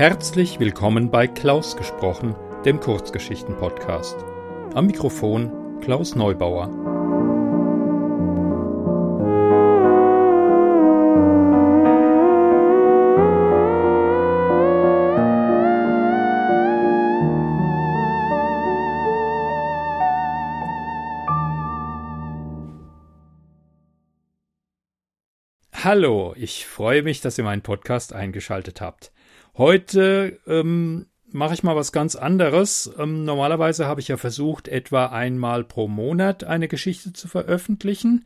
Herzlich willkommen bei Klaus gesprochen, dem Kurzgeschichten-Podcast. Am Mikrofon Klaus Neubauer. Hallo, ich freue mich, dass ihr meinen Podcast eingeschaltet habt. Heute ähm, mache ich mal was ganz anderes. Ähm, normalerweise habe ich ja versucht, etwa einmal pro Monat eine Geschichte zu veröffentlichen.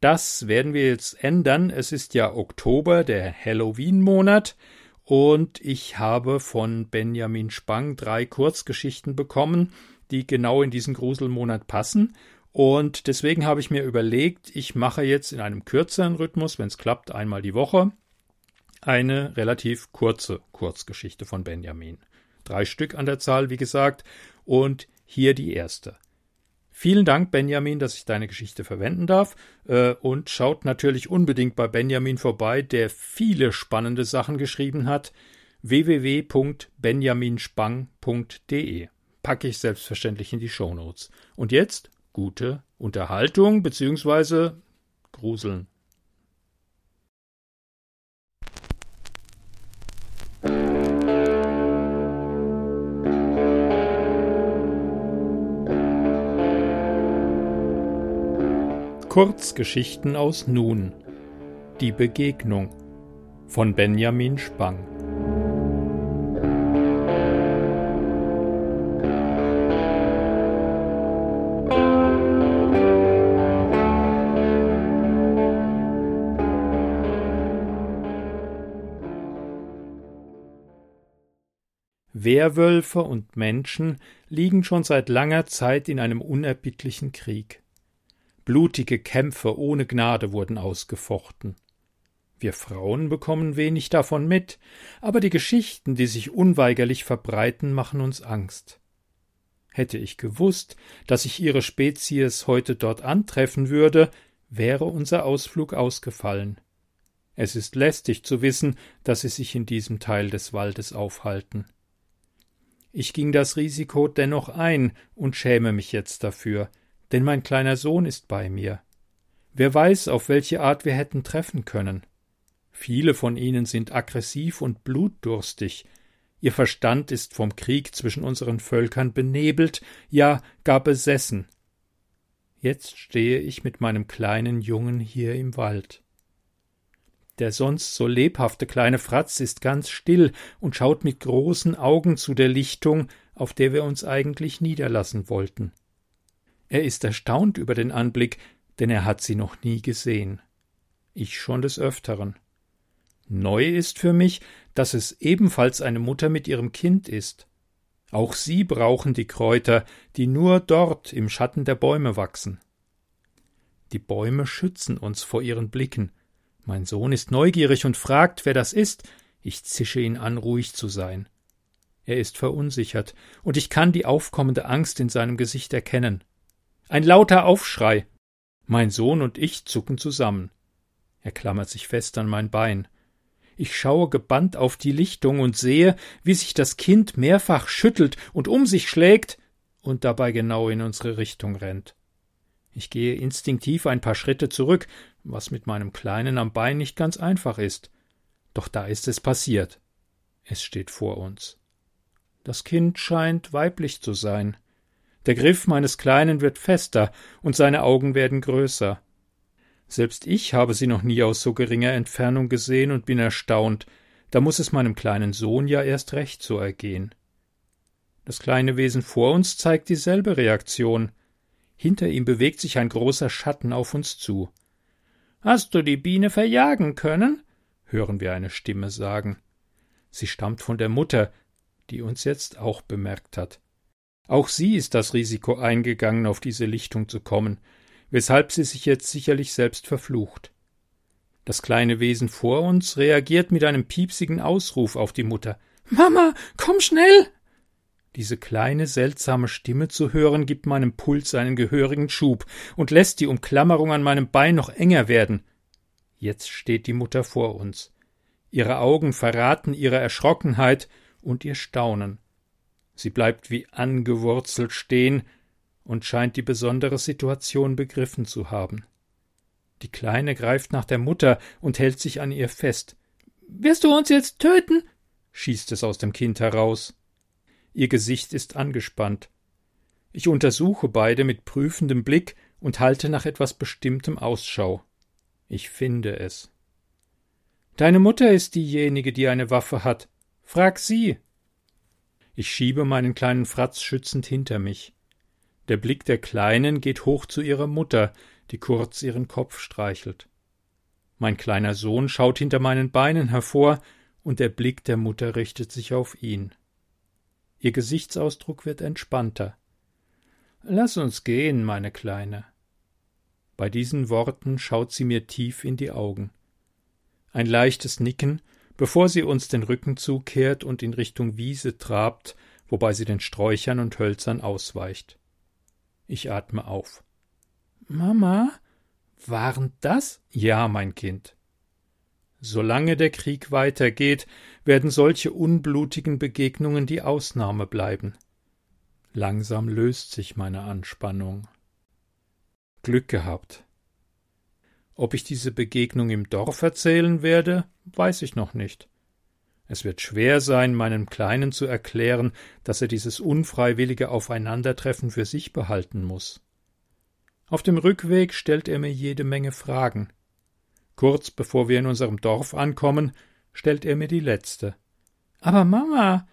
Das werden wir jetzt ändern. Es ist ja Oktober, der Halloween-Monat, und ich habe von Benjamin Spang drei Kurzgeschichten bekommen, die genau in diesen Gruselmonat passen. Und deswegen habe ich mir überlegt, ich mache jetzt in einem kürzeren Rhythmus, wenn es klappt, einmal die Woche eine relativ kurze Kurzgeschichte von Benjamin. Drei Stück an der Zahl, wie gesagt, und hier die erste. Vielen Dank, Benjamin, dass ich deine Geschichte verwenden darf. Äh, und schaut natürlich unbedingt bei Benjamin vorbei, der viele spannende Sachen geschrieben hat. www.benjaminspang.de packe ich selbstverständlich in die Shownotes. Und jetzt gute Unterhaltung bzw. Gruseln. Kurzgeschichten aus Nun Die Begegnung von Benjamin Spang Werwölfe und Menschen liegen schon seit langer Zeit in einem unerbittlichen Krieg. Blutige Kämpfe ohne Gnade wurden ausgefochten. Wir Frauen bekommen wenig davon mit, aber die Geschichten, die sich unweigerlich verbreiten, machen uns Angst. Hätte ich gewusst, dass ich ihre Spezies heute dort antreffen würde, wäre unser Ausflug ausgefallen. Es ist lästig zu wissen, dass sie sich in diesem Teil des Waldes aufhalten. Ich ging das Risiko dennoch ein und schäme mich jetzt dafür, denn mein kleiner Sohn ist bei mir. Wer weiß, auf welche Art wir hätten treffen können. Viele von ihnen sind aggressiv und blutdurstig, ihr Verstand ist vom Krieg zwischen unseren Völkern benebelt, ja gar besessen. Jetzt stehe ich mit meinem kleinen Jungen hier im Wald. Der sonst so lebhafte kleine Fratz ist ganz still und schaut mit großen Augen zu der Lichtung, auf der wir uns eigentlich niederlassen wollten. Er ist erstaunt über den Anblick, denn er hat sie noch nie gesehen. Ich schon des Öfteren. Neu ist für mich, dass es ebenfalls eine Mutter mit ihrem Kind ist. Auch sie brauchen die Kräuter, die nur dort im Schatten der Bäume wachsen. Die Bäume schützen uns vor ihren Blicken, mein Sohn ist neugierig und fragt, wer das ist. Ich zische ihn an, ruhig zu sein. Er ist verunsichert, und ich kann die aufkommende Angst in seinem Gesicht erkennen. Ein lauter Aufschrei. Mein Sohn und ich zucken zusammen. Er klammert sich fest an mein Bein. Ich schaue gebannt auf die Lichtung und sehe, wie sich das Kind mehrfach schüttelt und um sich schlägt und dabei genau in unsere Richtung rennt. Ich gehe instinktiv ein paar Schritte zurück, was mit meinem Kleinen am Bein nicht ganz einfach ist. Doch da ist es passiert. Es steht vor uns. Das Kind scheint weiblich zu sein. Der Griff meines Kleinen wird fester und seine Augen werden größer. Selbst ich habe sie noch nie aus so geringer Entfernung gesehen und bin erstaunt. Da muss es meinem kleinen Sohn ja erst recht so ergehen. Das kleine Wesen vor uns zeigt dieselbe Reaktion. Hinter ihm bewegt sich ein großer Schatten auf uns zu. Hast du die Biene verjagen können? hören wir eine Stimme sagen. Sie stammt von der Mutter, die uns jetzt auch bemerkt hat. Auch sie ist das Risiko eingegangen, auf diese Lichtung zu kommen, weshalb sie sich jetzt sicherlich selbst verflucht. Das kleine Wesen vor uns reagiert mit einem piepsigen Ausruf auf die Mutter. Mama, komm schnell! Diese kleine, seltsame Stimme zu hören, gibt meinem Puls einen gehörigen Schub und lässt die Umklammerung an meinem Bein noch enger werden. Jetzt steht die Mutter vor uns. Ihre Augen verraten ihre Erschrockenheit, und ihr Staunen. Sie bleibt wie angewurzelt stehen und scheint die besondere Situation begriffen zu haben. Die Kleine greift nach der Mutter und hält sich an ihr fest. Wirst du uns jetzt töten? schießt es aus dem Kind heraus. Ihr Gesicht ist angespannt. Ich untersuche beide mit prüfendem Blick und halte nach etwas Bestimmtem Ausschau. Ich finde es. Deine Mutter ist diejenige, die eine Waffe hat. Frag sie. Ich schiebe meinen kleinen Fratz schützend hinter mich. Der Blick der Kleinen geht hoch zu ihrer Mutter, die kurz ihren Kopf streichelt. Mein kleiner Sohn schaut hinter meinen Beinen hervor, und der Blick der Mutter richtet sich auf ihn. Ihr Gesichtsausdruck wird entspannter. Lass uns gehen, meine Kleine. Bei diesen Worten schaut sie mir tief in die Augen. Ein leichtes Nicken, bevor sie uns den Rücken zukehrt und in Richtung Wiese trabt, wobei sie den Sträuchern und Hölzern ausweicht. Ich atme auf. Mama, waren das? Ja, mein Kind. Solange der Krieg weitergeht, werden solche unblutigen Begegnungen die Ausnahme bleiben. Langsam löst sich meine Anspannung. Glück gehabt. Ob ich diese Begegnung im Dorf erzählen werde, weiß ich noch nicht. Es wird schwer sein, meinem Kleinen zu erklären, dass er dieses unfreiwillige Aufeinandertreffen für sich behalten muss. Auf dem Rückweg stellt er mir jede Menge Fragen. Kurz bevor wir in unserem Dorf ankommen, stellt er mir die letzte. Aber Mama,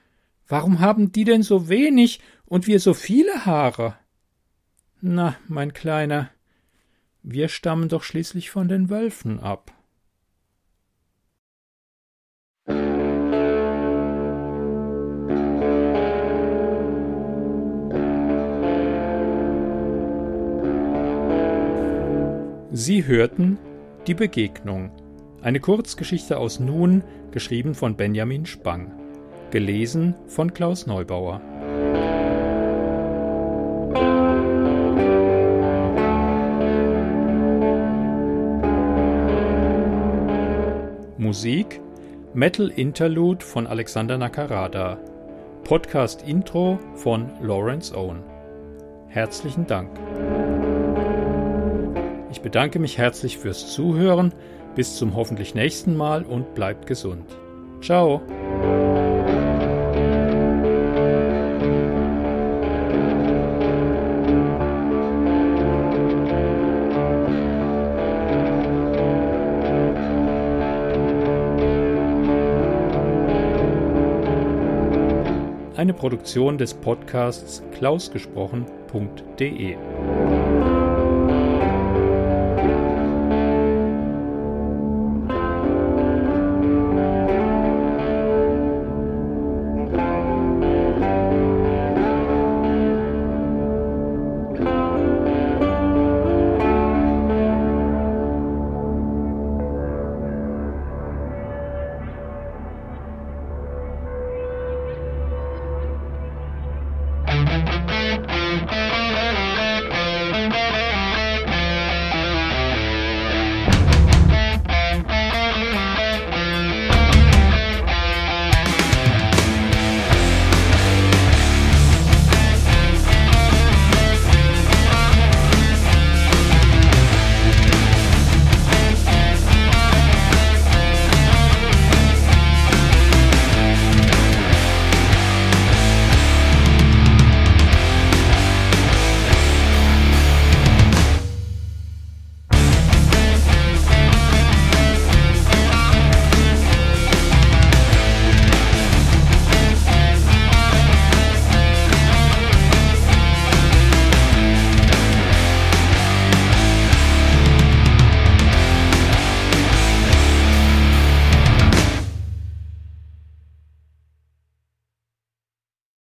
warum haben die denn so wenig und wir so viele Haare? Na, mein Kleiner, wir stammen doch schließlich von den Wölfen ab. Sie hörten Die Begegnung, eine Kurzgeschichte aus Nun, geschrieben von Benjamin Spang, gelesen von Klaus Neubauer. Musik Metal Interlude von Alexander Nakarada. Podcast Intro von Lawrence Owen. Herzlichen Dank. Ich bedanke mich herzlich fürs Zuhören. Bis zum hoffentlich nächsten Mal und bleibt gesund. Ciao. Eine Produktion des Podcasts klausgesprochen.de.